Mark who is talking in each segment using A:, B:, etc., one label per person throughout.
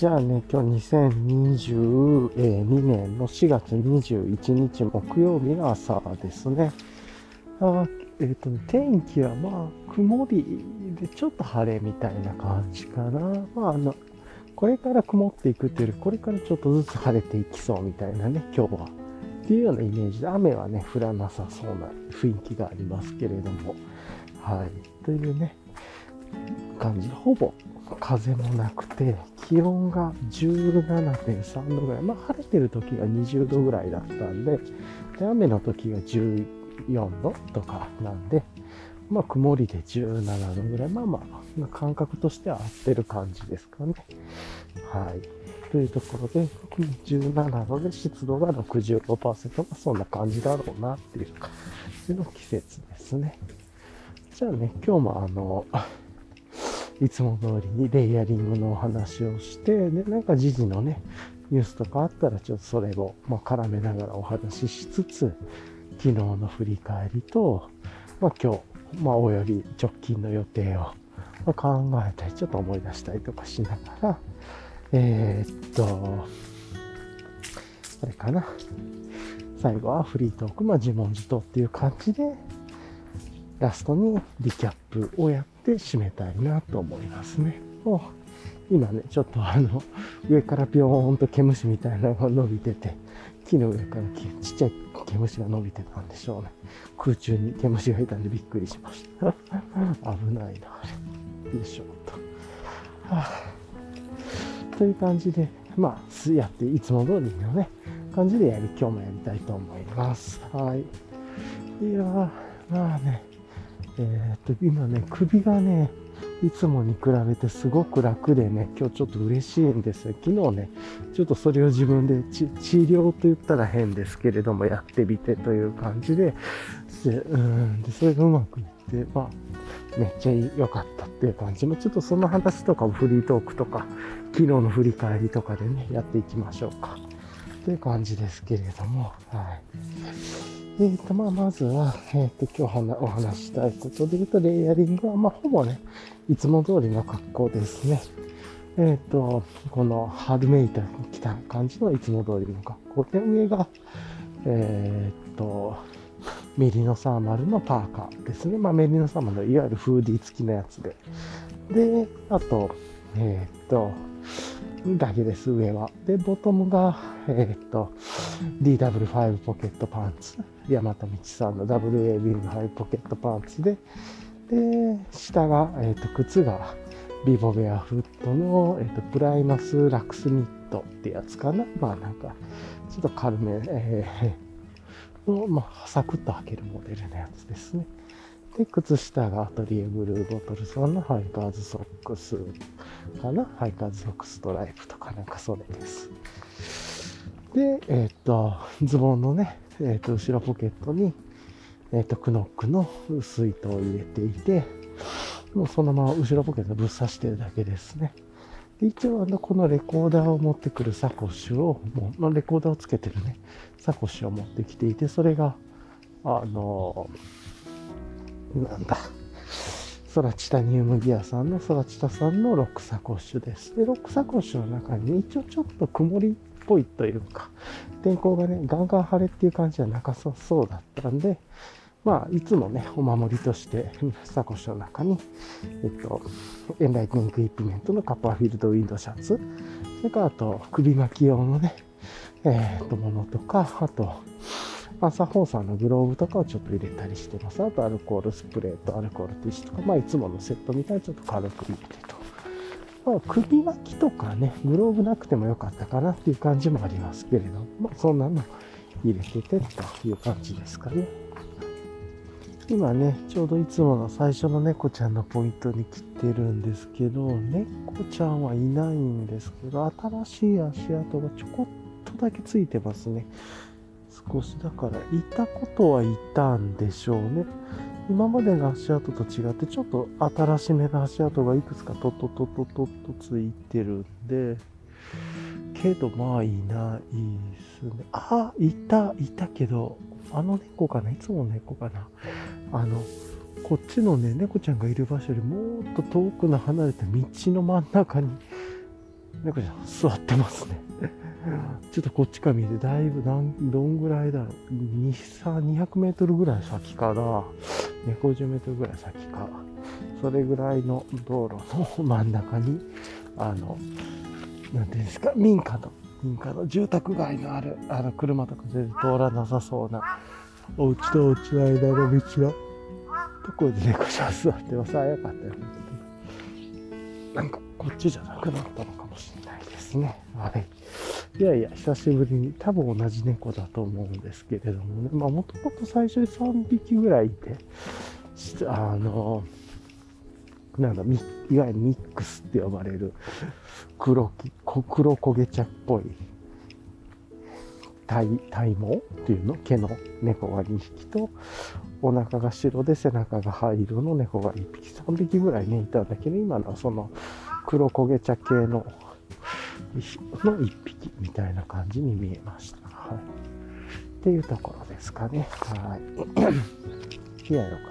A: じゃあね、今日2022年の4月21日木曜日の朝ですね。あえっ、ー、と、天気はまあ、曇りでちょっと晴れみたいな感じかな。まあ、あの、これから曇っていくっていうより、これからちょっとずつ晴れていきそうみたいなね、今日は。っていうようなイメージで、雨はね、降らなさそうな雰囲気がありますけれども。はい。というね、感じ。ほぼ風もなくて、気温が17.3度ぐらい。まあ、晴れてる時が20度ぐらいだったんで、で雨の時が14度とかなんで、まあ、曇りで17度ぐらい。まあまあ、感覚としては合ってる感じですかね。はい。というところで、17度で湿度が65%がそんな感じだろうなっていう感じの季節ですね。じゃあね、今日もあの、いつも通りにレイヤリングのお話をして、で、なんか時事のね、ニュースとかあったらちょっとそれを、まあ、絡めながらお話ししつつ、昨日の振り返りと、まあ、今日、まあ、および直近の予定を、ま考えたり、ちょっと思い出したりとかしながら、えー、っと、あれかな。最後はフリートーク、まあ、自問自答っていう感じで、ラストにリキャップをやって締めたいなと思いますね。もう今ね、ちょっとあの、上からピョーンと毛虫みたいなのが伸びてて、木の上からちっちゃい毛虫が伸びてたんでしょうね。空中に毛虫がいたんでびっくりしました。危ないな、あれ。よいしょと。はあ、という感じで、まあ、やっていつも通りのね、感じでやり、今日もやりたいと思います。はい。いや、まあね、えー、っと、今ね、首がね、いつもに比べてすごく楽でね、今日ちょっと嬉しいんですよ。昨日ね、ちょっとそれを自分で治療と言ったら変ですけれども、やってみてという感じで、でうんでそれがうまくいって、まあ、めっちゃ良かったっていう感じも、ちょっとその話とかもフリートークとか、昨日の振り返りとかでね、やっていきましょうか。という感じですけれども、はい。えーと、まあ、まずは、えっ、ー、と、今日お話したいことで言うと、レイヤリングは、まあ、ほぼね、いつも通りの格好ですね。えっ、ー、と、このハードメイトに来た感じのいつも通りの格好で、上が、えっ、ー、と、メリノサーマルのパーカーですね。まあ、メリノサーマルのいわゆるフーディー付きのやつで。で、あと、えっ、と、だけです、上は。で、ボトムが、えっ、と、DW5 ポケットパンツ。大和道さんの WA ビングハイポケットパンツで、で、下が、えっ、ー、と、靴がビボベアフットの、えっ、ー、と、プライマスラクスニットってやつかな。まあなんか、ちょっと軽め、えー、の、まあ、サクッと履けるモデルのやつですね。で、靴下がアトリエブルーボトルさんのハイカーズソックスかな。ハイカーズソックスストライプとかなんかそれです。で、えっ、と、ズボンのね、えっ、と、後ろポケットに、えっ、と、クノックの薄い糸を入れていて、もうそのまま後ろポケットぶっ刺してるだけですね。で一応、あの、このレコーダーを持ってくるサコッシュを、もう、レコーダーをつけてるね、サコッシュを持ってきていて、それが、あの、なんだ、ソラチタニウムギアさんのソラチタさんのロックサコッシュです。で、ロックサコッシュの中に一応ちょっと曇りっぽいというか、天候がね、ガンガン晴れっていう感じじゃなかそうだったんで、まあ、いつもね、お守りとして、サコッシュの中に、えっと、エンライトニングエクイプメントのカッパーフィールドウィンドシャツ、それからあと、首巻き用のね、えー、っと、ものとか、あと、アサホさんのグローブとかをちょっと入れたりしてます。あと、アルコールスプレーとアルコールティッシュとか、まあ、いつものセットみたいにちょっと軽く入れてと。まあ、首巻きとかね、グローブなくてもよかったかなっていう感じもありますけれど、まあ、そんなの入れててという感じですかね。今ね、ちょうどいつもの最初の猫ちゃんのポイントに来てるんですけど、猫ちゃんはいないんですけど、新しい足跡がちょこっとだけついてますね。少しだから、いたことはいたんでしょうね。今までの足跡と違ってちょっと新しめの足跡がいくつかトトトトトとついてるんでけどまあいないですねあいたいたけどあの猫かな？いつも猫かな？あのこっちのね猫ちゃんがいる場所よりもっと遠くの離れた道の真ん中に猫ちゃん座ってますね。ちょっとこっちから見て、だいぶなんどんぐらいだろう。2、3、200メートルぐらい先かな。250メートルぐらい先か。それぐらいの道路の真ん中に、あの、なんていうんですか、民家の、民家の住宅街のある、あの、車とか全然通らなさそうな、お家とお家の間の道のところで猫ちゃん座ってます。あ、よかったよ。なんか、こっちじゃなくなったのかもしれないですね。はい。いやいや、久しぶりに、多分同じ猫だと思うんですけれどもね。まあ、もともと最初に3匹ぐらいいて、あの、なんだ、いわゆるミックスって呼ばれる黒き、黒焦げ茶っぽい体体毛っていうの？毛の猫が2匹と、お腹が白で背中が灰色の猫が1匹、3匹ぐらいね、いたんだけど、今のはその黒焦げ茶系のの1匹みたいな感じに見えました。はい。っていうところですかね。はい。いや、よかっ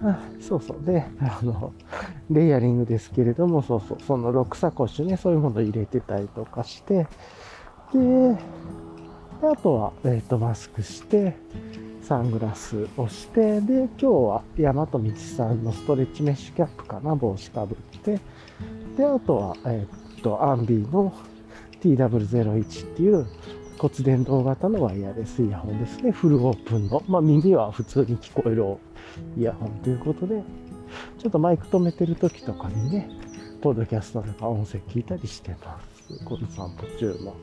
A: たです。そうそう。で、あの、レイヤリングですけれども、そうそう、その6サコッシュね、そういうもの入れてたりとかして、で、あとは、えっ、ー、と、マスクして、サングラスをして、で、今日は大和道さんのストレッチメッシュキャップかな、帽子かぶって、で、あとは、えっ、ー、と、アンビーの TW01 っていう骨伝導型のワイヤレスイヤホンですね。フルオープンの。まあ、耳は普通に聞こえるイヤホンということで、ちょっとマイク止めてる時とかにね、ポッドキャストとか音声聞いたりしてます。この散歩中も。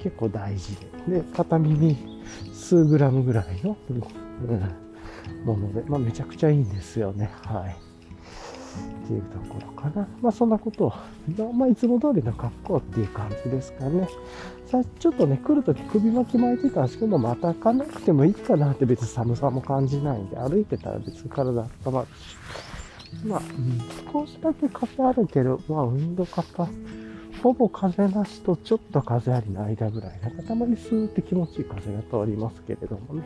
A: 結構大事で。で、片耳数グラムぐらいの、うん、もので、まあ、めちゃくちゃいいんですよね。はい。っていうところかな。まあそんなことを、まあいつも通りの格好っていう感じですかね。さちょっとね、来るとき首巻き巻いてたんですけど、また開かなくてもいいかなって別に寒さも感じないんで、歩いてたら別に体温まるし。まあ、少しだけ風あるけど、まあ運動カパほぼ風なしとちょっと風ありの間ぐらい。なんかたまにスーって気持ちいい風が通りますけれどもね。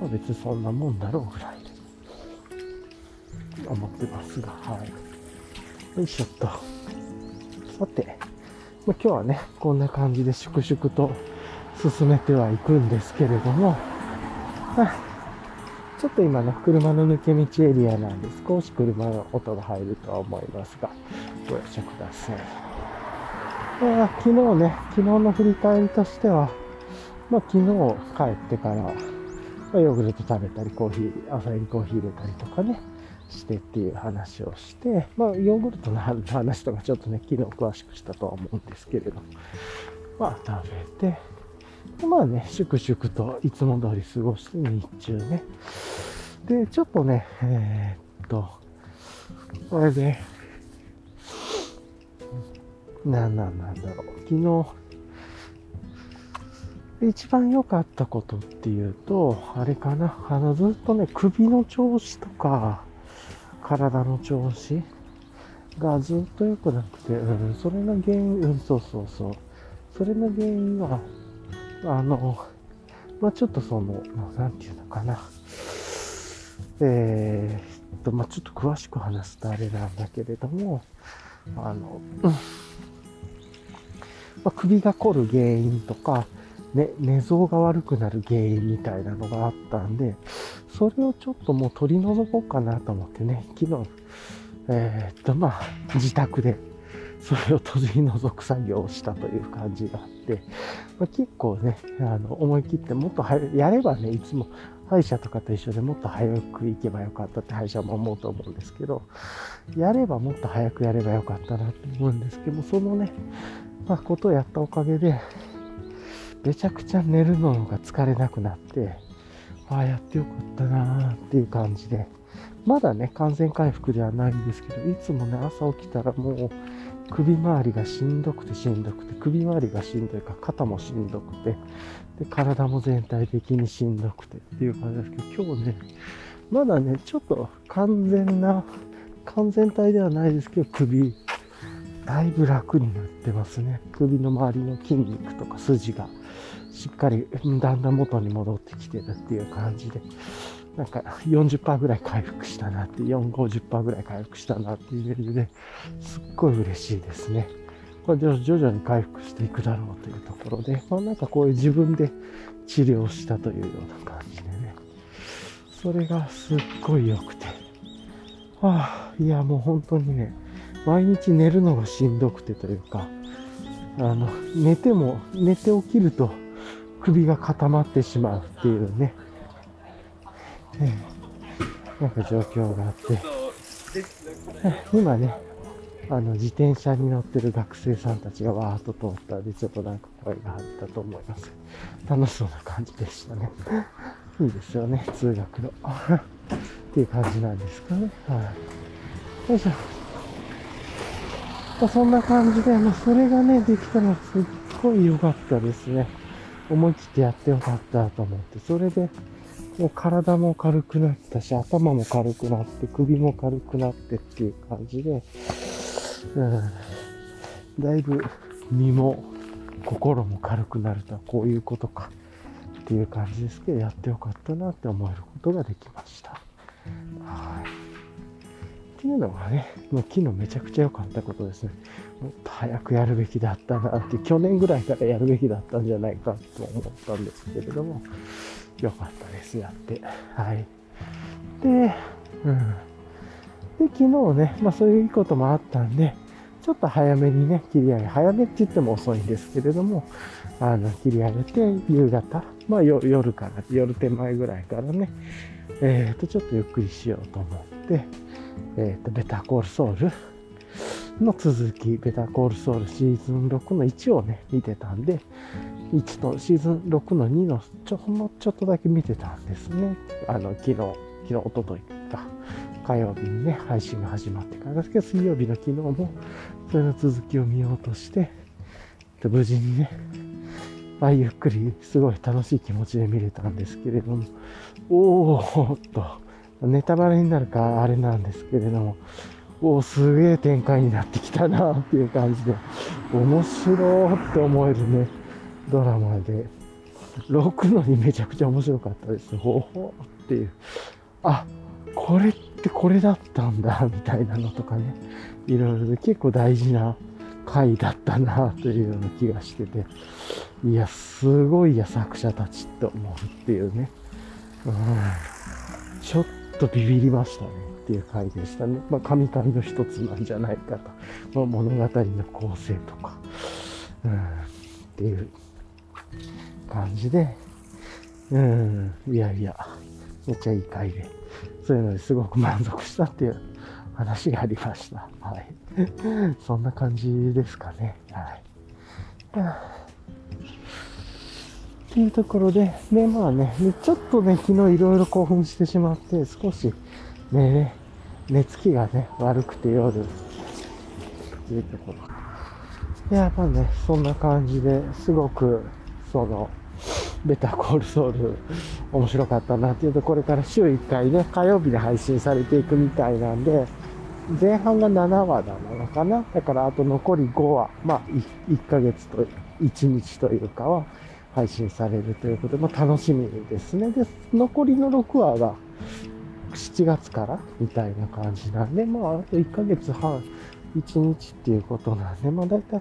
A: まあ、別にそんなもんだろうぐらいで思ってますが、はい。よいしょっと。さて、まあ、今日はね、こんな感じで粛々と進めてはいくんですけれども、ちょっと今ね、車の抜け道エリアなんで少し車の音が入るとは思いますが、ご容赦ください。昨日ね、昨日の振り返りとしては、まあ、昨日帰ってから、まあ、ヨーグルト食べたり、コーヒー、朝入りコーヒー入れたりとかね、してっていう話をして、まあ、ヨーグルトの話とかちょっとね、昨日詳しくしたとは思うんですけれど、まあ、食べて、まあね、粛々といつも通り過ごして日中ね。で、ちょっとね、えー、っと、これで、ななんなんだろう。昨日、一番良かったことっていうと、あれかな。あの、ずっとね、首の調子とか、体の調子がずっと良くなくて、うん、それの原因、うん、そうそうそう。それの原因は、あの、まあ、ちょっとその、なんていうのかな。えー、っと、まあ、ちょっと詳しく話すとあれなんだけれども、あの、うんまあ、首が凝る原因とか、ね、寝相が悪くなる原因みたいなのがあったんで、それをちょっともう取り除こうかなと思ってね、昨日、えー、っと、まあ、自宅でそれを取り除く作業をしたという感じがあって、まあ、結構ね、あの、思い切ってもっと早やればね、いつも歯医者とかと一緒でもっと早く行けばよかったって歯医者も思うと思うんですけど、やればもっと早くやればよかったなって思うんですけど、そのね、まあ、ことをやったおかげで、めちゃくちゃ寝るのが疲れなくなって、ああ、やってよかったなーっていう感じで、まだね、完全回復ではないんですけど、いつもね、朝起きたらもう、首周りがしんどくてしんどくて、首周りがしんどいから、肩もしんどくて、で、体も全体的にしんどくてっていう感じですけど、今日ね、まだね、ちょっと完全な、完全体ではないですけど、首だいぶ楽になってますね。首の周りの筋肉とか筋がしっかりだんだん元に戻ってきてるっていう感じで、なんか40%ぐらい回復したなって、4、50%ぐらい回復したなっていうレベルですっごい嬉しいですね。まあ、徐々に回復していくだろうというところで、まあ、なんかこういう自分で治療したというような感じでね、それがすっごい良くて、はあ、いやもう本当にね、毎日寝るのがしんどくてというか、あの、寝ても、寝て起きると首が固まってしまうっていうね、え、なんか状況があって、今ね、あの、自転車に乗ってる学生さんたちがわーっと通ったんで、ちょっとなんか声が入ったと思います。楽しそうな感じでしたね。いいですよね、通学路。っていう感じなんですかね。はい。よいしょ。まあ、そんな感じで、まあ、それがね、できたのはすっごい良かったですね。思い切ってやってよかったと思って、それで、もう体も軽くなったし、頭も軽くなって、首も軽くなってっていう感じで、うん、だいぶ身も心も軽くなるとはこういうことかっていう感じですけど、やってよかったなって思えることができました。はい。っていうのがね、もう昨日めちゃくちゃ良かったことですね。もっと早くやるべきだったなって、去年ぐらいからやるべきだったんじゃないかと思ったんですけれども、良かったです、やって。はい。で、うん。で、昨日ね、まあそういうこともあったんで、ちょっと早めにね、切り上げ、早めって言っても遅いんですけれども、あの、切り上げて、夕方、まあ夜から、夜手前ぐらいからね、えっ、ー、と、ちょっとゆっくりしようと思って、えっ、ー、と、ベタコールソウルの続き、ベタコールソウルシーズン6の1をね、見てたんで、1とシーズン6の2のちょほんのちょっとだけ見てたんですね。あの、昨日、昨日、おとといか、火曜日にね、配信が始まってからですけど、水曜日の昨日も、それの続きを見ようとして、無事にね、ああゆっくり、すごい楽しい気持ちで見れたんですけれども、おーっと、ネタバレになるかあれなんですけれども、お、すげえ展開になってきたなっていう感じで、面白って思えるね、ドラマで、6のにめちゃくちゃ面白かったです。ほほっていう。あ、これってこれだったんだ、みたいなのとかね。いろいろで結構大事な回だったな、というような気がしてて。いや、すごいや、作者たちって思うっていうね。うん。ちょっとビビりましたね。っていう回でしたね。まあ、神々の一つなんじゃないかと。まあ、物語の構成とか。うん。っていう感じで、うん、いやいや、めっちゃいい回で、そういうのですごく満足したっていう話がありました。はい。そんな感じですかね。はい。っていうところで、で、まあね、ちょっとね、昨日いろいろ興奮してしまって、少しね、寝つきがね、悪くて夜、っていうところ。やっぱね、そんな感じですごく、その、ベタコールソウル面白かったなっていうと、これから週1回ね、火曜日で配信されていくみたいなんで、前半が7話なのかな？だからあと残り5話、まあ 1, ヶ月と1日というかは配信されるということで、まあ楽しみですね。で、残りの6話が7月からみたいな感じなんで、まああと1ヶ月半、1日っていうことなんで、まあ大体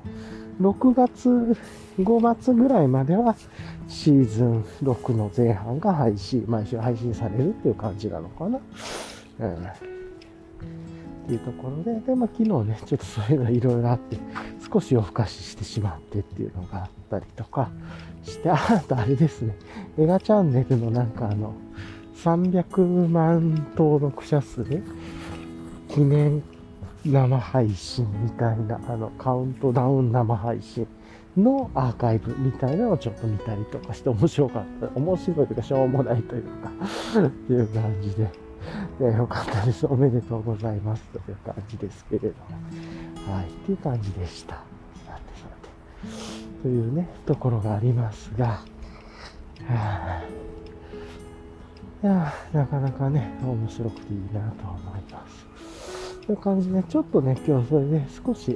A: 6月、5月ぐらいまではシーズン6の前半が配信、毎週配信されるっていう感じなのかな。うん。っていうところで、で、まあ昨日ね、ちょっとそういうのいろいろあって、少し夜更かししてしまってっていうのがあったりとかして、あとあれですね、映画チャンネルのなんかあの、300万登録者数？で、記念生配信みたいな、あの、カウントダウン生配信のアーカイブみたいなのをちょっと見たりとかして面白かった。面白いというかしょうもないというかっていう感じで。で、よかったです。おめでとうございます。という感じですけれども。はい。っていう感じでした。さてさて。というね、ところがありますが、はあ、いやなかなかね、面白くていいなと思います。という感じで、ちょっとね、今日それで少し、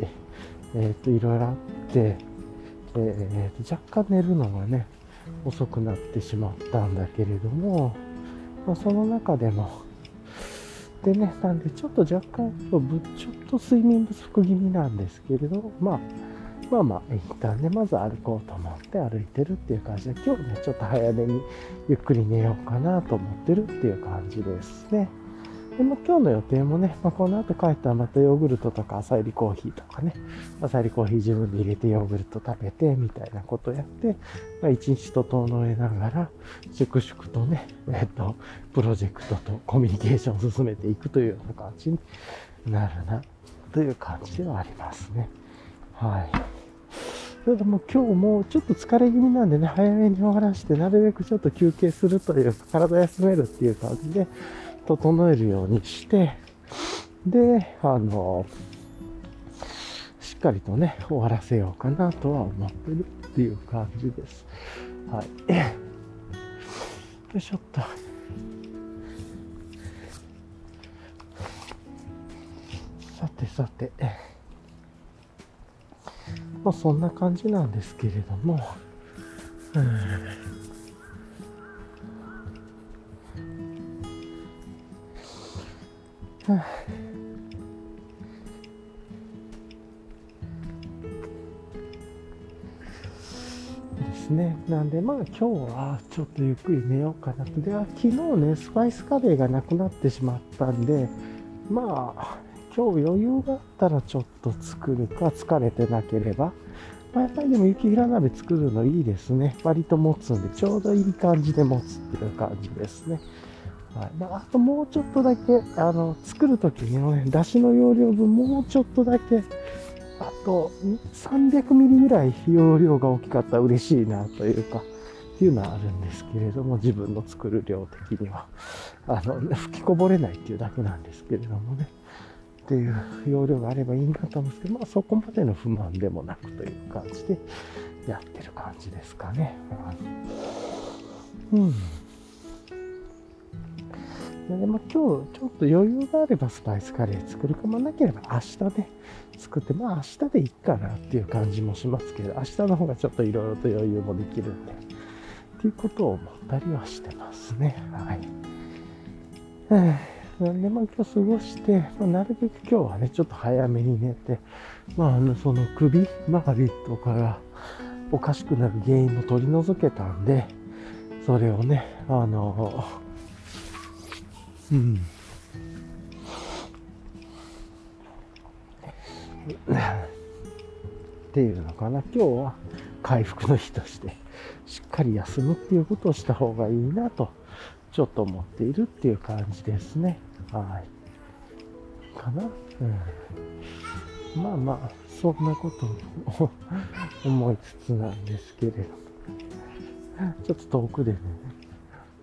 A: えっ、と、いろいろあって、えー、と若干寝るのがね、遅くなってしまったんだけれども、まあ、その中でも、でね、なんでちょっと若干、ちょっと睡眠不足気味なんですけれど、まあ、まあまあ、一旦ね、まず歩こうと思って歩いてるっていう感じで、今日ね、ちょっと早めにゆっくり寝ようかなと思ってるっていう感じですね。でも今日の予定もね、まあ、この後帰ったらまたヨーグルトとか朝入りコーヒーとかね、朝入りコーヒー自分で入れてヨーグルト食べてみたいなことやって、まあ、一日整えながら、粛々とね、えっと、プロジェクトとコミュニケーションを進めていくというような感じになるな、という感じではありますね。はい。ただも今日もちょっと疲れ気味なんでね、早めに終わらして、なるべくちょっと休憩するというか、体休めるっていう感じで、整えるようにして、で、あの、しっかりとね、終わらせようかなとは思ってるっていう感じです。はい。よいしょっと。さてさて。まあそんな感じなんですけれども、うん。ですね。なん。で、まあ今日はちょっとゆっくり寝ようかなと。では、昨日ね、スパイスカレーがなくなってしまったん。で、まあ、今日余裕があったらちょっと作るか、疲れてなければ。まあ、やっぱりでも雪平鍋作るのいいですね。割と持つんで、ちょうどいい感じで持つっていう感じですね。はいまあ、ともうちょっとだけ、あの、作るときにね、だしの容量分もうちょっとだけ、あと300ミリぐらい容量が大きかったら嬉しいなというか、っていうのはあるんですけれども、自分の作る量的には、あの、吹きこぼれないっていうだけなんですけれどもね、っていう容量があればいいなと思うんですけど、まあそこまでの不満でもなくという感じでやってる感じですかね。うん。でまあ、今日ちょっと余裕があればスパイスカレー作るかもなければ明日ね、作って、まあ明日でいいかなっていう感じもしますけど、明日の方がちょっといろいろと余裕もできるんで、っていうことを思ったりはしてますね。はい。なんで、まあ今日過ごして、まあ、なるべく今日はね、ちょっと早めに寝て、まああの、その首周りとかがおかしくなる原因も取り除けたんで、それをね、あの、うん。っていうのかな。今日は回復の日として、しっかり休むっていうことをした方がいいなと、ちょっと思っているっていう感じですね。はい。かな？うん。まあまあ、そんなことを思いつつなんですけれど。ちょっと遠くでね、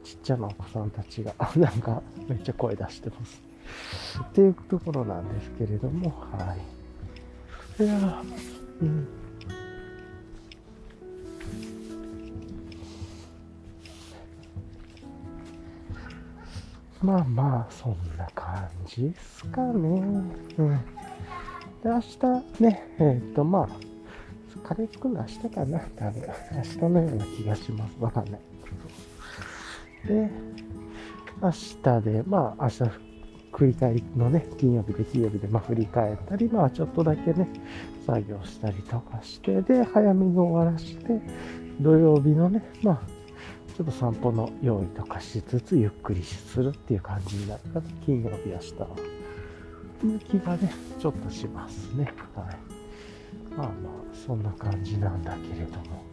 A: ちっちゃなお子さんたちが、なんかめっちゃ声出してます。っていうところなんですけれども、はい。いやうん。まあまあ、そんな感じですかね。うん。で、明日ね、えっ、と、まあ、カレー作るの明日かな多分。明日のような気がします。わかんない。で、明日で、まあ明日繰り返りのね、金曜日で金曜日で、まあ振り返ったり、まあちょっとだけね、作業したりとかして、で、早めに終わらして、土曜日のね、まあ、ちょっと散歩の用意とかしつつ、ゆっくりするっていう感じになるかな、金曜日明日は。いう気がね、ちょっとしますね。はい。まあまあ、そんな感じなんだけれども。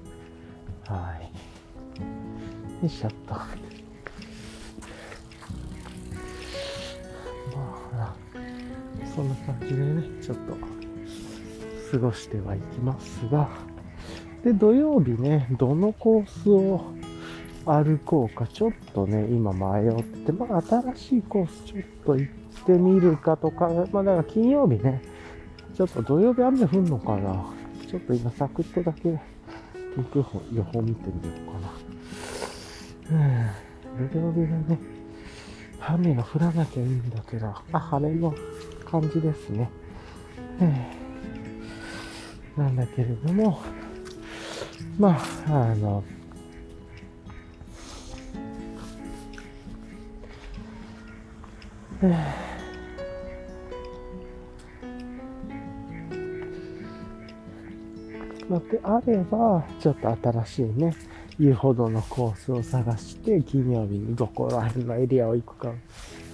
A: はい。よいしょっとまあ。そんな感じでね、ちょっと過ごしてはいきますが、で、土曜日ね、どのコースを歩こうか、ちょっとね、今迷って、まあ、新しいコースちょっと行ってみるかとか、まあ、だから金曜日ね、ちょっと土曜日雨降んのかな。ちょっと今、サクッとだけ、天気予報見てみようかな。うん、土曜日がね、雨が降らなきゃいいんだけど、あ、晴れの感じですね。なんだけれども、まあ、あの、えーのであれば、ちょっと新しいね、言うほどのコースを探して、金曜日にどこら辺のエリアを行くか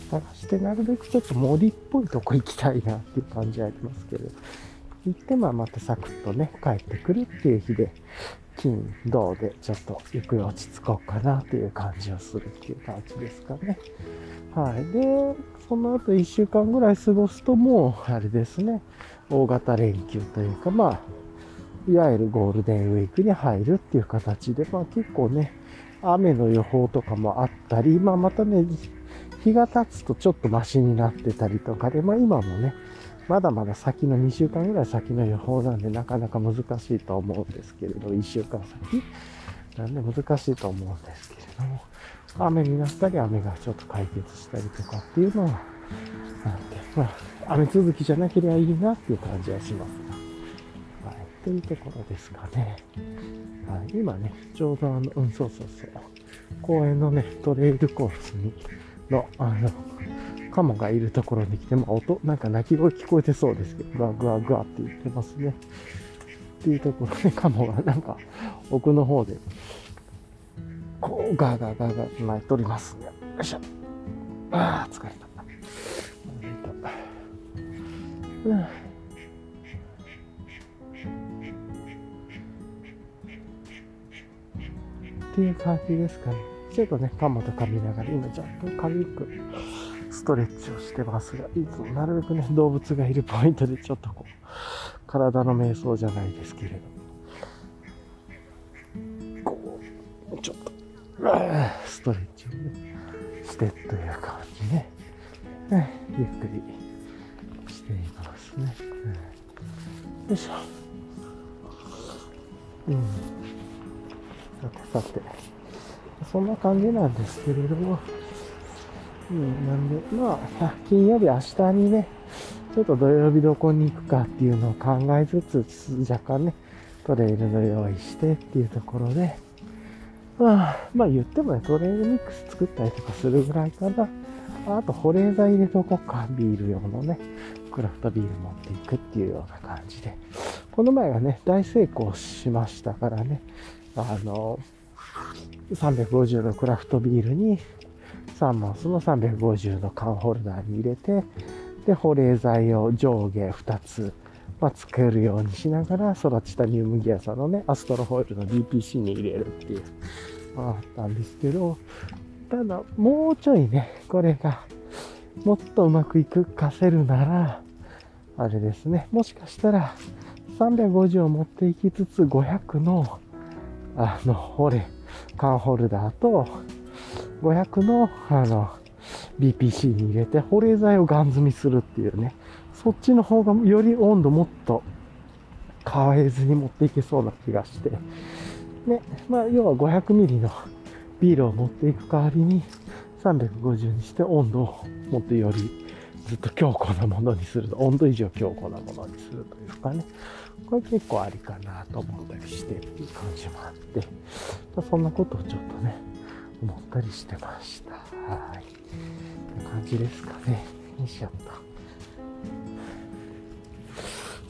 A: 探して、なるべくちょっと森っぽいとこ行きたいなっていう感じはありますけど、行ってまあまたサクッとね、帰ってくるっていう日で、金、銅でちょっとゆっくり落ち着こうかなっていう感じをするっていう感じですかね。はい。で、その後1週間ぐらい過ごすともう、あれですね、大型連休というか、まあ、いわゆるゴールデンウィークに入るっていう形で、まあ結構ね、雨の予報とかもあったり、まあまたね、日が経つとちょっとマシになってたりとかで、まあ今もね、まだまだ先の2週間ぐらい先の予報なんでなかなか難しいと思うんですけれど、1週間先。なんで難しいと思うんですけれども、雨になったり雨がちょっと解決したりとかっていうのは、なんで、まあ、雨続きじゃなければいいなっていう感じはしますが、はい、というところですかね。はい、今ね、ちょうどあの、うん、そうそうそう、公園のね、トレイルコースに、の、あの、カモがいるところに来て、まあ、音、なんか鳴き声聞こえてそうですけど、グワグワグワって言ってますね。っていうところで、カモがなんか奥の方で、こう、ガーガーガーガー鳴いておりますね。よいしょ。ああ、疲れた。うん、っていう感じですかね。ちょっとね、カモと噛みながら、今若干軽くストレッチをしてますが、いつもなるべくね、動物がいるポイントでちょっとこう、体の瞑想じゃないですけれど、こう、ちょっと、ストレッチをね、してという感じね、ゆっくりしていますね。よいしょ。うん。さてさて、そんな感じなんですけれども、うん、なんで、まあ、金曜日、明日にね、ちょっと土曜日どこに行くかっていうのを考えつつ、若干ね、トレイルの用意してっていうところで、まあ、まあ言ってもね、トレイルミックス作ったりとかするぐらいかな。あと、保冷剤入れとこうか、ビール用のね、クラフトビール持っていくっていうような感じで。この前はね、大成功しましたからね、あの、350のクラフトビールに3マスの350の缶ホルダーに入れて、で、保冷剤を上下2つ、まあ、つけるようにしながら、育ちた乳麦屋さんのね、アストロホイルの DPC に入れるっていう、まあ、あったんですけど、ただ、もうちょいね、これが、もっとうまくいくかせるなら、あれですね、もしかしたら、350を持っていきつつ、500の、あの、ホレ、缶ホルダーと、500の、あの、BPC に入れて保冷剤をガン積みするっていうね、そっちの方がより温度もっと変えずに持っていけそうな気がして、ね、まあ、要は500ミリのビールを持っていく代わりに350にして温度をもっとよりずっと強固なものにすると、温度以上強固なものにするというかね、これ結構ありかなと思ったりしてっていう感じもあって、ま、そんなことをちょっとね、思ったりしてました。はい。こんな感じですかね。よいしょっと。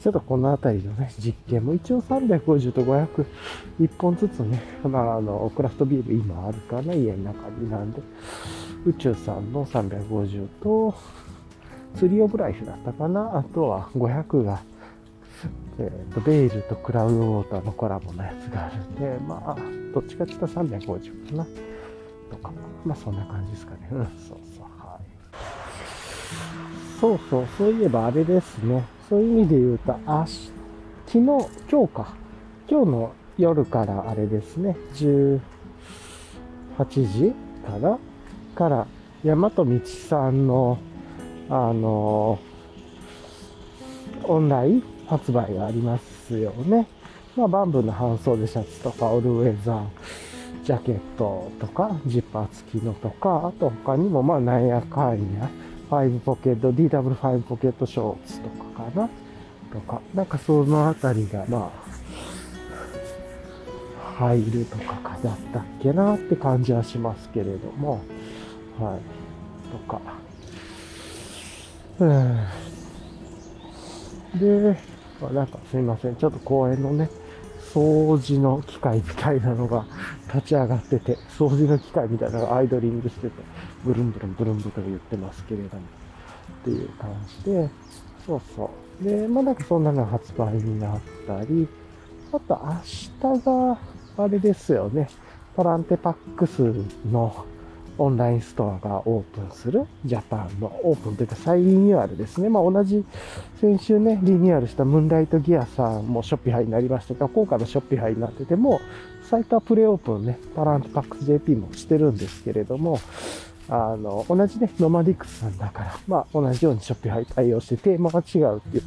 A: ちょっとこの辺りのね、実験も一応350と500、1本ずつね、まあ、あの、クラフトビール今あるかな、家の中になんで、宇宙さんの350と、ツリーオブライフだったかな、あとは500が、え、ー、と、ベイルとクラウドウォーターのコラボのやつがあるんで、まあ、どっちかって言ったら350かな。とか。まあそんな感じですかね。うん、そうそう、はい。そうそう、そういえばあれですね。そういう意味で言うと、明日、昨日、今日か。今日の夜からあれですね。18時からから、大和道さんの、あのオンライン発売がありますよね。まあ、バンブーの半袖シャツとか、オルウェザー、ジャケットとか、ジッパー付きのとか、あと他にもまあなんやかんや、5ポケット、DW5 ポケットショーツとかかなとか、なんかそのあたりがまあ、入るとかかだったっけなって感じはしますけれども、はい、とか。うん。で、なんかすいません、ちょっと公園のね、掃除の機械みたいなのが 立ち上がってて、掃除の機械みたいなのがアイドリングしてて、ブルンブルンブルンブルン言ってますけれども、っていう感じで、そうそう。で、まあなんかそんなの発売になったり、あと明日が、あれですよね、パランテパックスのオンラインストアがオープンするジャパンのオープンというか再リニューアルですね。まあ同じ先週ね、リニューアルしたムーンライトギアさんもショッピハイになりましたが、今回のショッピハイになってても、サイトはプレオープンね、パランテパックス JP もしてるんですけれども、あの、同じね、ノマディクスさんだから、まあ同じようにショッピハイ対応してテーマが違うっていう、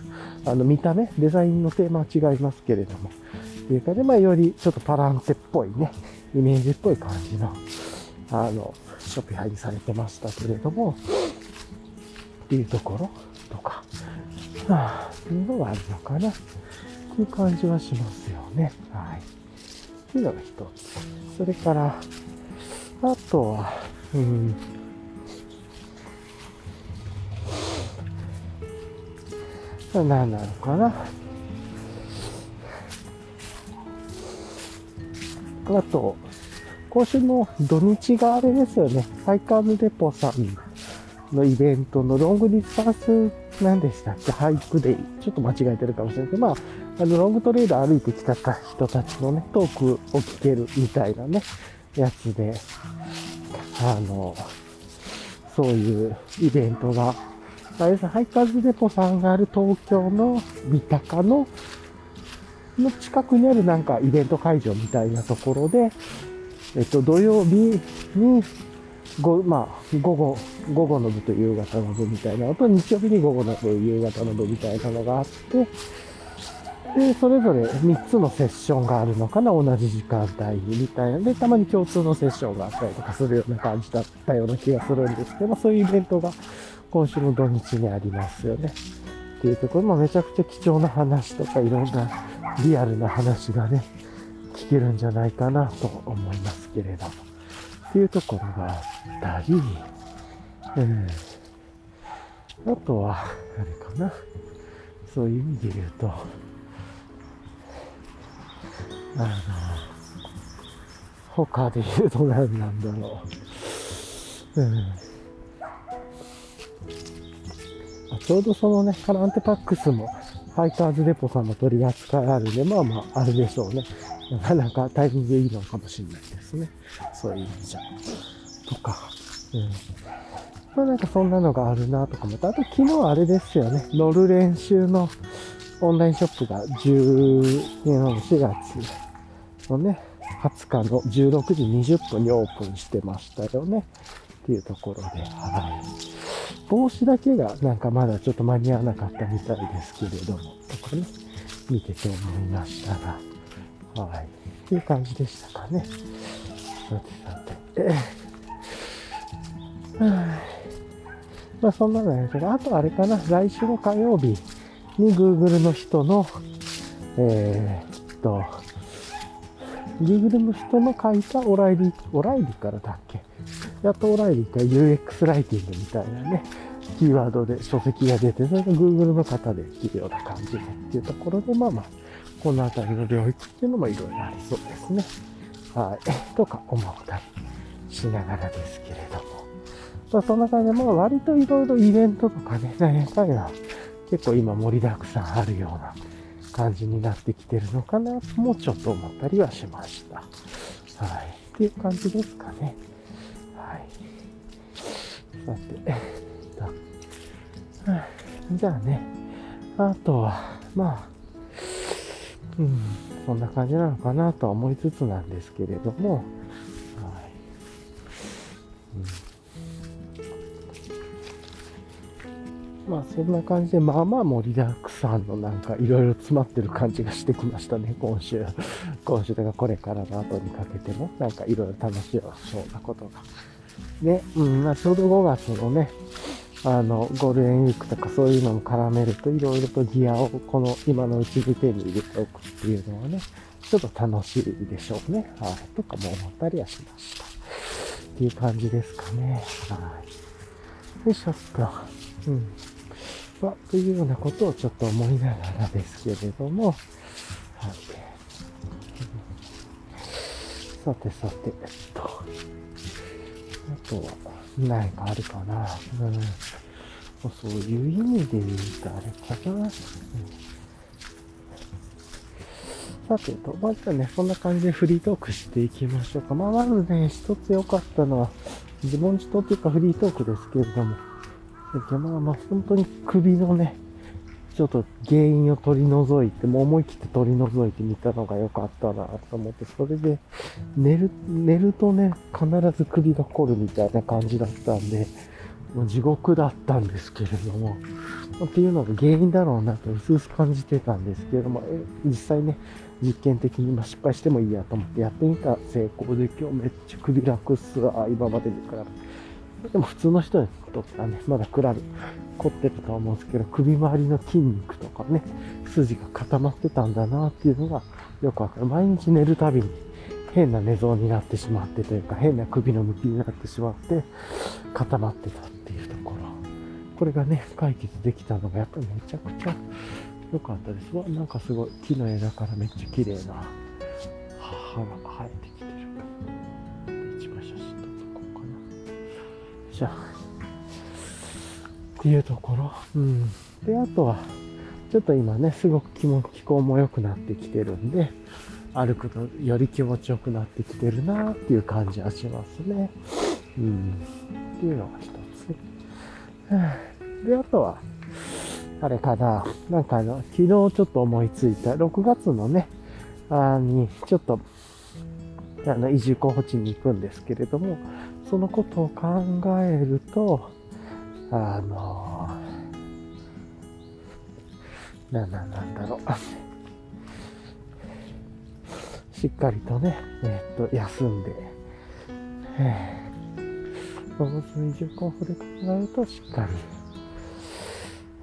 A: あの見た目、デザインのテーマは違いますけれども、っていうかで、まあよりちょっとパランテっぽいね、イメージっぽい感じの、あの、ショッピハイにされてましたけれども、っていうところとか、はあ、っていうのがあるのかな、っていう感じはしますよね。はい。っていうのが一つ。それから、あとは、うん、何なのかな。あと、今週の土日があれですよね。ハイカーズデポさんのイベントのロングディスタンス何でしたっけ？ハイクデイ。ちょっと間違えてるかもしれないけど、まあ、あの、ロングトレイル歩いてきた人たちのね、トークを聞けるみたいなね、やつで、あの、そういうイベントが、あれですハイカーズデポさんがある東京の三鷹のの近くにあるなんかイベント会場みたいなところで、えっと、土曜日に、ご、まあ、午後、午後の部と夕方の部みたいなのと、日曜日に午後の部、夕方の部みたいなのがあって、で、それぞれ3つのセッションがあるのかな、同じ時間帯に、みたいな。で、たまに共通のセッションがあったりとかするような感じだったような気がするんですけど、そういうイベントが今週の土日にありますよね。っていうところ、まあ、めちゃくちゃ貴重な話とか、いろんなリアルな話がね、聞けるんじゃないかなと思いますけれど。っていうところがあったり、うん。あとは、あれかな。そういう意味で言うと、あの、他で言うと何なんだろう。うん。ちょうどそのね、カランテパックスも、ファイターズデポさんの取り扱いあるんで、まあまあ、あるでしょうね。なかなかタイミングいいのかもしれないですね。そういう意味じゃ。とか。うん。まあなんかそんなのがあるなとかも。あと昨日あれですよね。乗る練習のオンラインショップが10年の4月のね、20日の16時20分にオープンしてましたよね。っていうところで、はい。帽子だけがなんかまだちょっと間に合わなかったみたいですけれども、とかね、見てて思いましたが、はい。っていう感じでしたかね。さてさて。まあそんなのやけど、あとあれかな、来週の火曜日に Google の人の、えー、っと、Google の人の書いたオライリー、オライリーからだっけやっとオライリーか UX ライティングみたいなね、キーワードで書籍が出て、それが Google の方でっていうような感じでっていうところで、まあまあ、この辺りの領域っていうのもいろいろありそうですね。はい。とか思ったりしながらですけれども。まあ、そんな感じで、まあ割といろいろイベントとかね、何やかんや結構今盛りだくさんあるような感じになってきてるのかなともちょっと思ったりはしました。はい。っていう感じですかね。はい。さて、えっとじゃあね、あとは、まあ、うん、そんな感じなのかなとは思いつつなんですけれども、はい。うん、まあそんな感じで、まあまあ盛りだくさんのなんかいろいろ詰まってる感じがしてきましたね、今週。今週とかこれからの後にかけても、なんかいろいろ楽しそうなことが。ね、うん、まあちょうど5月のね、あの、ゴールデンウィークとかそういうのも絡めると、いろいろとギアをこの今のうちに手に入れておくっていうのはね、ちょっと楽しいでしょうね。はい。とかも思ったりはしました。っていう感じですかね。はい。よいしょっと。うん。まあ、というようなことをちょっと思いながらですけれども、はい。さてさて、えっと、あとは何かあるかな。うん、そういう意味で言うとあれかな。うんさてと、まずはね、そんな感じでフリートークしていきましょうか。まあ、まずね、一つ良かったのは、自問自答というかフリートークですけれども、まあまあ、本当に首のね、ちょっと原因を取り除いて、もう思い切って取り除いてみたのが良かったなと思って、それで、寝る、寝るとね、必ず首が凝るみたいな感じだったんで、もう地獄だったんですけれども、っていうのが原因だろうなと薄々感じてたんですけれども、実際ね、実験的に、ま失敗してもいいやと思ってやってみた成功で今日めっちゃ首楽っすわ、今までに比べて。でも普通の人にとってはね、まだ比べ、凝ってたとは思うんですけど、首周りの筋肉とかね、筋が固まってたんだなっていうのがよくわかる。毎日寝るたびに変な寝相になってしまってというか、変な首の向きになってしまって固まってたっていうところ。これがね、解決できたのがやっぱりめちゃくちゃ良かったですわ。なんかすごい木の枝からめっちゃ綺麗な葉が生えてきじゃあ、っていうところ。うん。で、あとは、ちょっと今ね、すごく気も気候も良くなってきてるんで、歩くとより気持ちよくなってきてるなっていう感じはしますね。うん。っていうのが一つね。で、あとは、あれかな、なんかあの、昨日ちょっと思いついた、6月のね、あに、ちょっと、あの、移住候補地に行くんですけれども、そのことを考えると、あの、な、な、なんだろう。しっかりとね、えー、っと、休んで、えー、動物の移住候補で考えると、しっかり、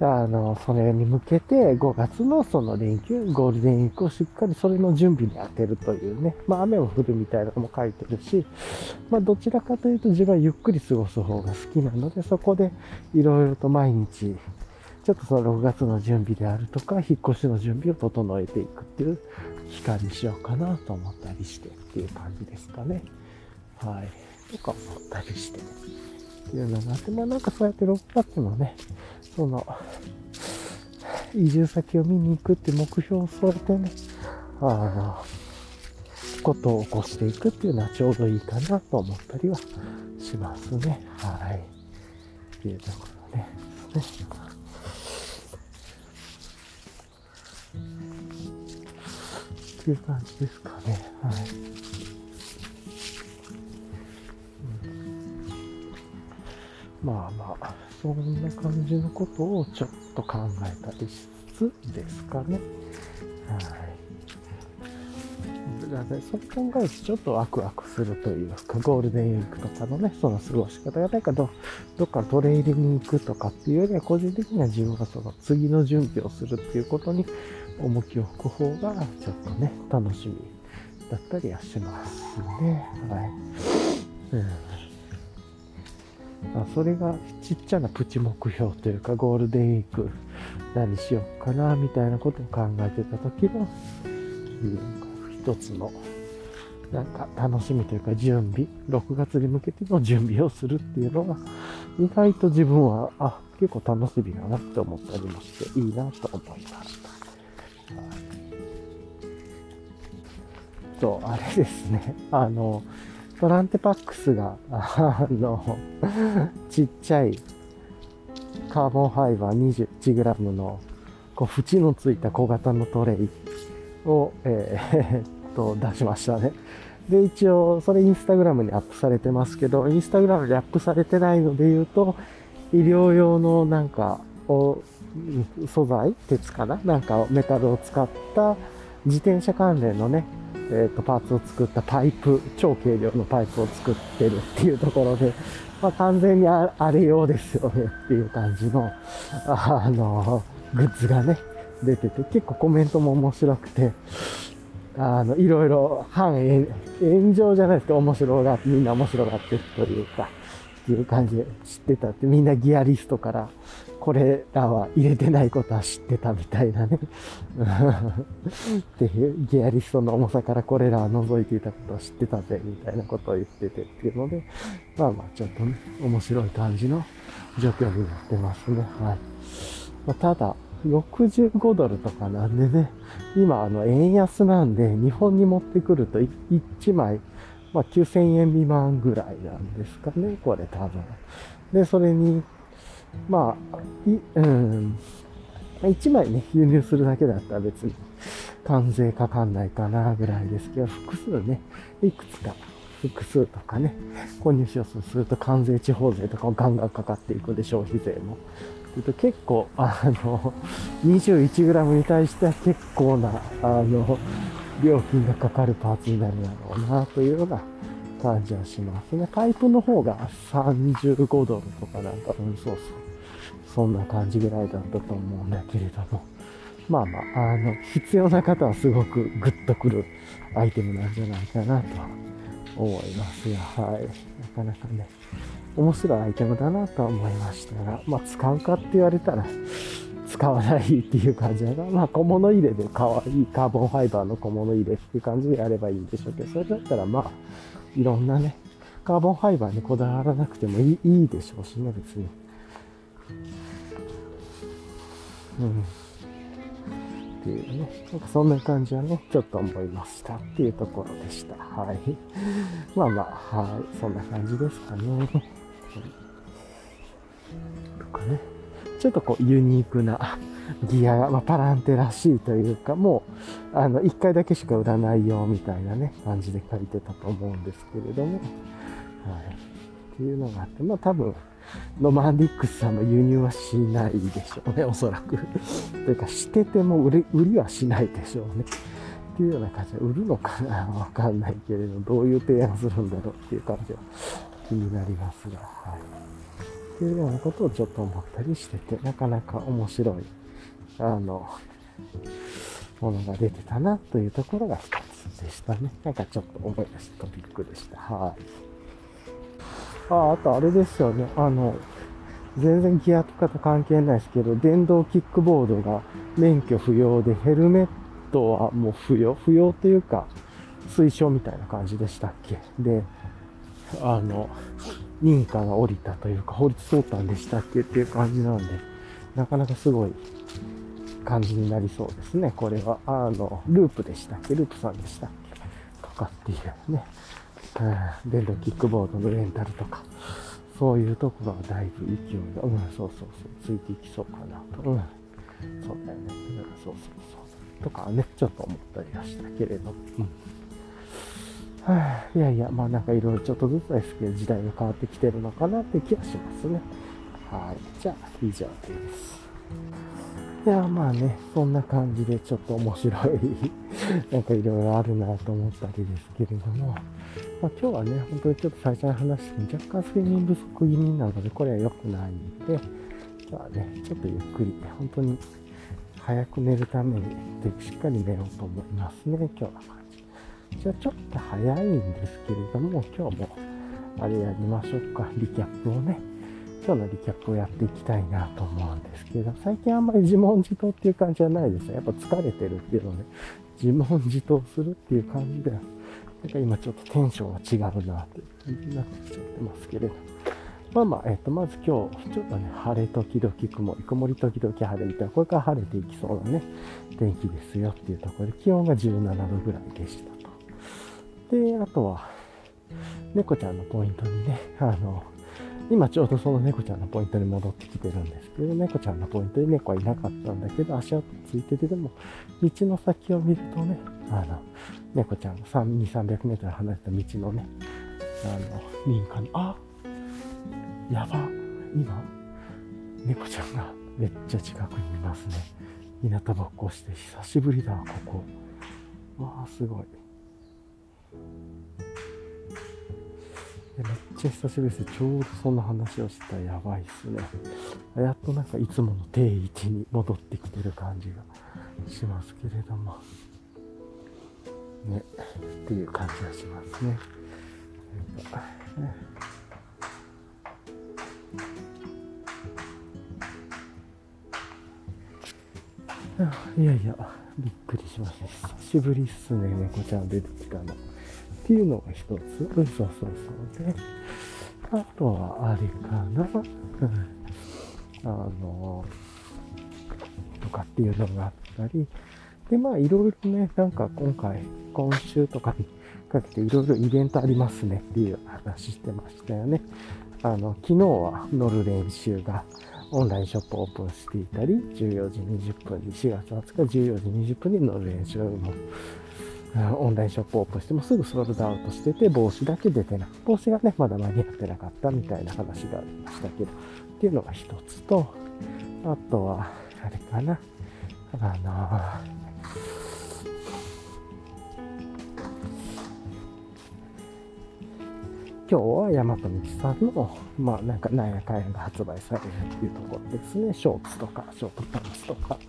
A: あの、それに向けて5月のその連休、ゴールデンウィークをしっかりそれの準備に当てるというね。まあ雨も降るみたいなのも書いてるし、まあどちらかというと自分はゆっくり過ごす方が好きなので、そこでいろいろと毎日、ちょっとその6月の準備であるとか、引っ越しの準備を整えていくっていう期間にしようかなと思ったりしてっていう感じですかね。はい。とか思ったりして。っていうのがあって、まあなんかそうやって6月のね、その、移住先を見に行くって目標を添えてね、あの、ことを起こしていくっていうのはちょうどいいかなと思ったりはしますね。はい。っていうところね。ねっていう感じですかね。はい。まあまあ、そんな感じのことをちょっと考えたりしつつですかね。はい。だね、そう考えるとちょっとワクワクするというか、ゴールデンウィークとかのね、その過ごし方が、なんかど、どっかトレイルに行くとかっていうよりは、個人的には自分がその次の準備をするっていうことに重きを置く方が、ちょっとね、楽しみだったりはしますね。はい。うんそれがちっちゃなプチ目標というかゴールデンウィーク何しようかなみたいなことを考えてた時の一つのなんか楽しみというか準備6月に向けての準備をするっていうのが意外と自分はあ結構楽しみだなって思ったりもしていいなと思いました。と、あれですね。あの、トランテパックスが、あの、ちっちゃいカーボンファイバー 21g の、こう、縁のついた小型のトレイを、えー、っと、出しましたね。で、一応、それインスタグラムにアップされてますけど、インスタグラムでアップされてないので言うと、医療用のなんか、お素材鉄かな？なんかメタルを使った自転車関連のね、えっ、と、パーツを作ったパイプ、超軽量のパイプを作ってるっていうところで、まあ、完全にあれ用ですよねっていう感じの、あの、グッズがね、出てて、結構コメントも面白くて、あの、いろいろ反炎上じゃないですか、面白が、みんな面白がってるというか、っていう感じで知ってたって、みんなギアリストからこれらは入れてないことは知ってたみたいなね。っていう、ギアリストの重さからこれらは除いていたことは知ってたぜ、みたいなことを言っててっていうので、まあまあちょっとね、面白い感じの状況になってますね。はい。まあ、ただ、65ドルとかなんでね、今あの円安なんで日本に持ってくると1枚、まあ9000円未満ぐらいなんですかね、これ多分。で、それにまあ、い、うん、1枚ね、輸入するだけだったら別に関税かかんないかなぐらいですけど、複数ね、いくつか、複数とかね、購入しようとすると関税、地方税とかもガンガンかかっていくんで、消費税も。と結構、あの、21g に対しては結構な、あの、料金がかかるパーツになるだろうな、というような感じはしますね。パイプの方が35ドルとかなんか、うん、そうそう。そんな感じぐらいだったと思うんだけれども。まあまあ、あの、必要な方はすごくグッとくるアイテムなんじゃないかなと思いますが、はい。なかなかね、面白いアイテムだなとは思いましたが、まあ使うかって言われたら、使わないっていう感じだから、まあ小物入れで可愛いカーボンファイバーの小物入れっていう感じでやればいいんでしょうけど、それだったらまあ、いろんなね、カーボンファイバーにこだわらなくてもいいいいでしょうしね、別に。うん。っていうね。なんかそんな感じはね、ちょっと思いましたっていうところでした。はい。まあまあ、はい。そんな感じですかね。とかね。ちょっとこう、ユニークなギアが、まあ、パランテらしいというか、もう、あの、一回だけしか売らないよ、みたいなね、感じで書いてたと思うんですけれども、はい。っていうのがあって、まあ多分、ノマンディックスさんの輸入はしないでしょうね、おそらく。というか、してても売り売りはしないでしょうね。っていうような感じで、売るのかなわかんないけれど、どういう提案するんだろうっていう感じは気になりますが、はい。っていうようなことをちょっと思ったりしてて、なかなか面白い、あの、ものが出てたなというところが一つでしたね。なんかちょっと思い出したトピックでした。はい。あ、あとあれですよね。あの、全然ギアとかと関係ないですけど、電動キックボードが免許不要で、ヘルメットはもう不要不要というか、推奨みたいな感じでしたっけ？で、あの、認可が下りたというか、法律通ったんでしたっけっていう感じなんで、なかなかすごい感じになりそうですね。これは、あの、ループでしたっけ？ループさんでしたっけ？とかっていうね。電動キックボードのレンタルとか、そういうところはだいぶ勢いが、うん、そうそうそう、ついていきそうかなと。うん。そうだよね。うん、そうそうそう。とかね、ちょっと思ったりはしたけれど。うん。はあ、いやいや、まあなんかいろいろちょっとずつですけど、時代が変わってきてるのかなって気がしますね。はい。じゃあ、以上です。いや、まあね、そんな感じでちょっと面白い なんかいろいろあるなと思ったりですけれども、まあ、今日はね、本当にちょっと最初に話して若干睡眠不足気味なので、これは良くないので、今日はね、ちょっとゆっくり、本当に早く寝るために、しっかり寝ようと思いますね、今日はじ。じゃあちょっと早いんですけれども、今日もあれやりましょうか、リキャップをね。今日のリキャップをやっていきたいなと思うんですけど、最近あんまり自問自答っていう感じじゃないですね。やっぱ疲れてるっていうので、自問自答するっていう感じではなんか今ちょっとテンションが違うなという感じになってきちゃってますけれど。まあまあ、えっ、と、まず今日、ちょっとね、晴れ時々曇り、曇り時々晴れみたいな、これから晴れていきそうなね、天気ですよっていうところで、気温が17度ぐらいでしたと。で、あとは、猫ちゃんのポイントにね、あの、今ちょうどその猫ちゃんのポイントに戻ってきてるんですけど、猫ちゃんのポイントに猫はいなかったんだけど、足跡ついてて、でも、道の先を見るとね、あの、猫ちゃんが2、300メートル離れた道のね、あの、民家に、あやば今、猫ちゃんがめっちゃ近くにいますね。日向ぼっこして久しぶりだ、ここ。わあ、すごい。めっちゃ久しぶりです。ちょうどそんな話をしたらやばいっすね。やっとなんかいつもの定位置に戻ってきてる感じがしますけれども。ね、っていう感じがしますね。いやいや、びっくりしました。久しぶりっすね、猫ちゃん出てきたの。っていうのが一つ。うん、そうそうそうで。あとは、あれかな。あの、とかっていうのがあったり、で、まあ、いろいろね、なんか今回、今週とかにかけていろいろイベントありますねっていう話してましたよね。あの、昨日は乗る練習がオンラインショップオープンしていたり、14時20分に、4月20日14時20分に乗る練習も、オンラインショップオープンしてもすぐソールドアウトしてて、帽子だけ出てない。帽子がね、まだ間に合ってなかったみたいな話がありましたけど、っていうのが一つと、あとは、あれかな、あの今日は山と道さんの、まあなんかなんやかんやが発売されるっていうところですね。ショーツとか、ショートパンツとか。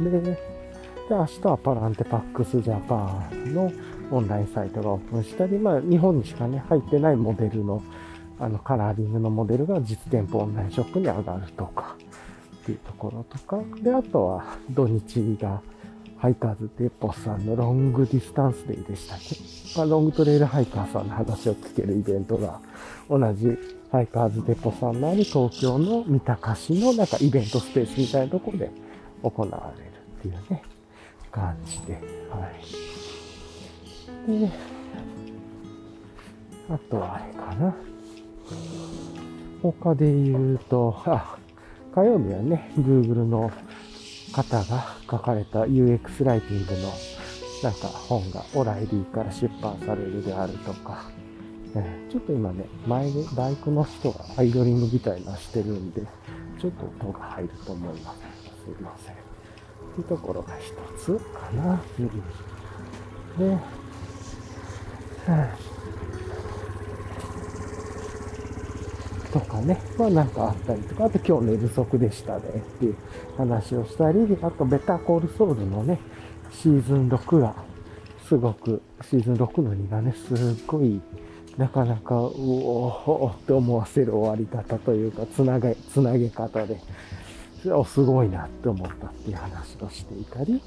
A: で、で、明日はパランテパックスジャパンのオンラインサイトがオープンしたり、まあ日本にしかね、入ってないモデルの、あのカラーリングのモデルが実店舗オンラインショップに上がるとか、っていうところとか。で、あとは土日がハイカーズデポさんのロングディスタンスデーでしたっけ？まあ、ロングトレイルハイカーさんの話を聞けるイベントが、同じハイカーズデポさんのある東京の三鷹市のなんかイベントスペースみたいなところで行われるっていうね、感じで、はい。で、あとはあれかな。他で言うと、火曜日はね、Google の方が書かれた UX ライティングのなんか本がオライリーから出版されるであるとか、え、ちょっと今ね、前にバイクの人がアイドリングみたいなしてるんで、ちょっと音が入ると思います。すいません。っていうところが一つかな。うん、で、とかね、まあなんかあったりとか、あと今日寝不足でしたねっていう話をしたり、あとベタコールソウルのね、シーズン6が、すごく、シーズン6の2がね、すっごい、なかなか、うおーって思わせる終わり方というか、つなげ、つなげ方で、お、すごいなって思ったっていう話をしていたり、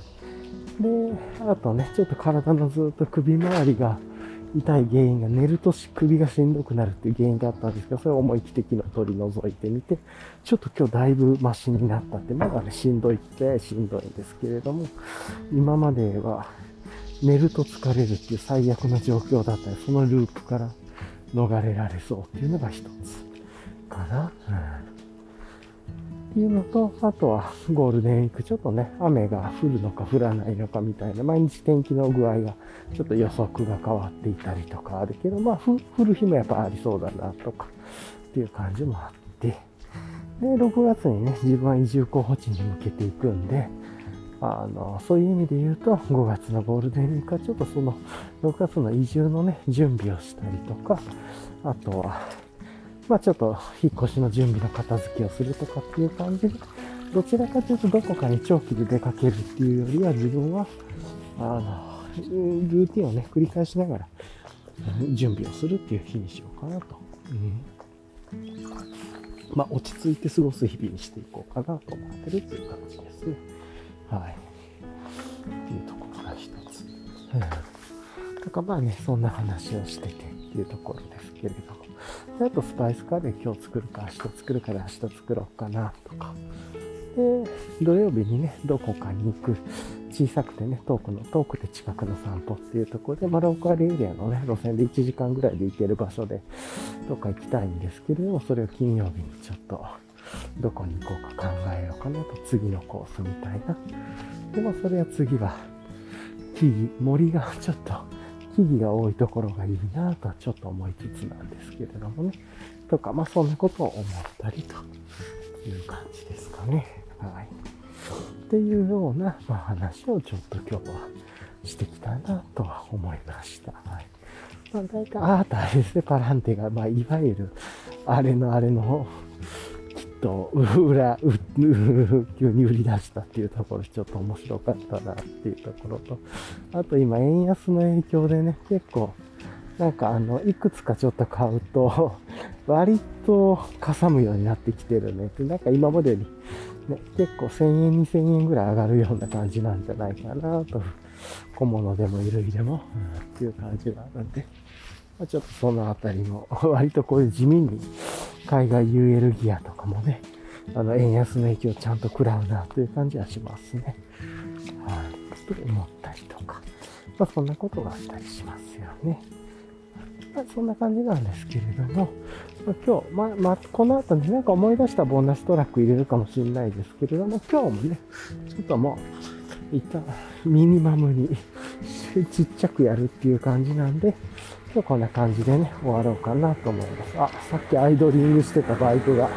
A: で、あとね、ちょっと体のずっと首周りが痛い原因が寝ると首がしんどくなるっていう原因があったんですけど、それを思い切的の取り除いてみて、ちょっと今日だいぶマシになったって、まだね、しんどいってしんどいんですけれども、今までは寝ると疲れるっていう最悪な状況だったり、そのループから逃れられそうっていうのが一つかな。うんいうのと、あとはゴールデンウィーク、ちょっとね、雨が降るのか降らないのかみたいな、毎日天気の具合が、ちょっと予測が変わっていたりとかあるけど、まあ、降る 日もやっぱありそうだなとか、っていう感じもあって、で、6月にね、自分は移住候補地に向けていくんで、あの、そういう意味で言うと、5月のゴールデンウィークはちょっとその、6月の移住のね、準備をしたりとか、あとは、まあちょっと引っ越しの準備の片付けをするとかっていう感じで、どちらかというとどこかに長期で出かけるっていうよりは自分は、あの、ルーティンをね、繰り返しながら準備をするっていう日にしようかなと。うん、まあ落ち着いて過ごす日々にしていこうかなと思ってるっていう感じですね。はい。っていうところが一つ。うん。だかまあね、そんな話をしててっていうところですけれども。であとスパイスカレー今日作るか明日作るから明日作ろうかなとか。で、土曜日にね、どこかに行く、小さくてね、遠くの、遠くて近くの散歩っていうところで、まあ、ローカルエリアのね、路線で1時間ぐらいで行ける場所で、どっか行きたいんですけれども、それを金曜日にちょっと、どこに行こうか考えようかなと、次のコースみたいな。でもそれは次は、木々、森がちょっと、木々が多いところがいいなとはちょっと思いつつなんですけれどもね。とか、まあそんなことを思ったりという感じですかね。はい。っていうような、まあ、話をちょっと今日はしてきたなとは思いました。はい。まあ大体、ああとあれですね、パランテが、まあいわゆる、あれのあれのきっと、裏、急に売り出したっていうところ、ちょっと面白かったなっていうところと、あと今、円安の影響でね、結構、なんかあの、いくつかちょっと買うと、割とかさむようになってきてるね。で、なんか今までより、ね、結構1000円、2000円ぐらい上がるような感じなんじゃないかなと。小物でも衣類でも、うん、っていう感じがあるんで、まあ、ちょっとそのあたりも、割とこういう地味に海外 UL ギアとかもね、あの、円安の影響をちゃんと食らうなという感じはしますね。はい。と思ったりとか、まあそんなことがあったりしますよね。まあ、そんな感じなんですけれども、まあ、今日、ま、まあ、この後になんか思い出したボーナストラック入れるかもしれないですけれども、今日もね、ちょっともう、いったミニマムにちっちゃくやるっていう感じなんで、今日こんな感じでね、終わろうかなと思います。あ、さっきアイドリングしてたバイクが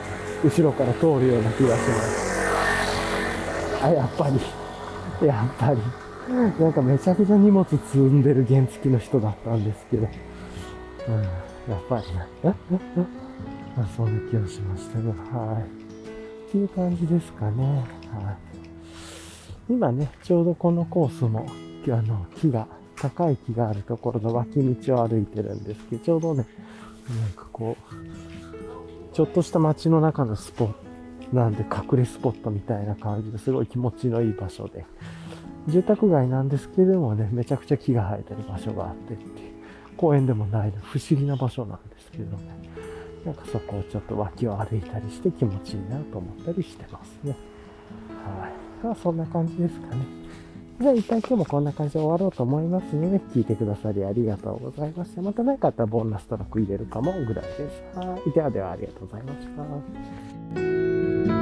A: 後ろから通るような気がします。あ、やっぱり、やっぱり、なんかめちゃくちゃ荷物積んでる原付の人だったんですけど、うん、やっぱりな、え まあ、そんな気がしましたが、はい。っていう感じですかね。はい。今ね、ちょうどこのコースも、あの、木が、高い木があるところの脇道を歩いてるんですけど、ちょうどね、なんかこう、ちょっとした街の中のスポット、なんで隠れスポットみたいな感じですごい気持ちのいい場所で、住宅街なんですけれどもね、めちゃくちゃ木が生えてる場所があってって、公園でもないの不思議な場所なんですけどね、なんかそこをちょっと脇を歩いたりして気持ちいいなと思ったりしてますね。はい。まあそんな感じですかね。じゃあ一旦今日もこんな感じで終わろうと思いますので、聞いてくださりありがとうございました。また何かあったらボーナストラック入れるかもぐらいです。はい。ではではありがとうございました。